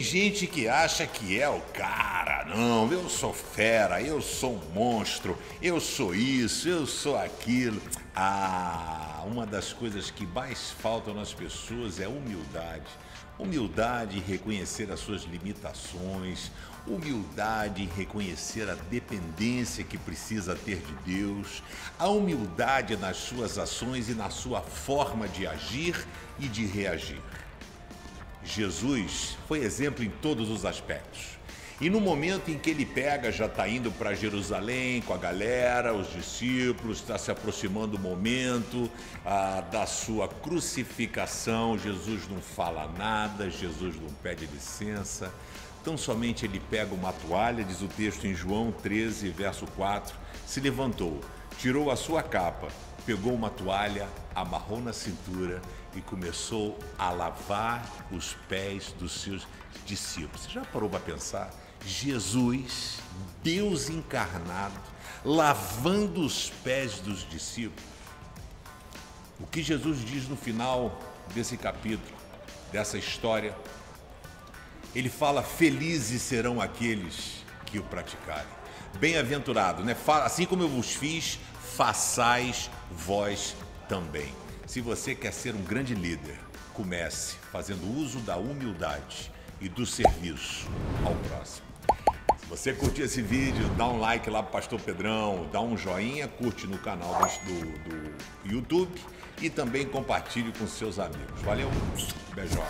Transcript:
gente que acha que é o cara, não, eu sou fera, eu sou um monstro, eu sou isso, eu sou aquilo. Ah, uma das coisas que mais faltam nas pessoas é humildade. Humildade em reconhecer as suas limitações, humildade em reconhecer a dependência que precisa ter de Deus, a humildade nas suas ações e na sua forma de agir e de reagir. Jesus foi exemplo em todos os aspectos. E no momento em que ele pega, já está indo para Jerusalém com a galera, os discípulos, está se aproximando o momento ah, da sua crucificação. Jesus não fala nada, Jesus não pede licença. Tão somente ele pega uma toalha, diz o texto em João 13, verso 4, se levantou, tirou a sua capa, pegou uma toalha, amarrou na cintura e começou a lavar os pés dos seus discípulos. Você já parou para pensar? Jesus, Deus encarnado, lavando os pés dos discípulos. O que Jesus diz no final desse capítulo, dessa história, ele fala: Felizes serão aqueles que o praticarem. Bem-aventurado, né? Assim como eu vos fiz, façais vós também. Se você quer ser um grande líder, comece fazendo uso da humildade e do serviço ao próximo. Se você curtiu esse vídeo, dá um like lá pro Pastor Pedrão, dá um joinha, curte no canal do, do YouTube e também compartilhe com seus amigos. Valeu, beijão.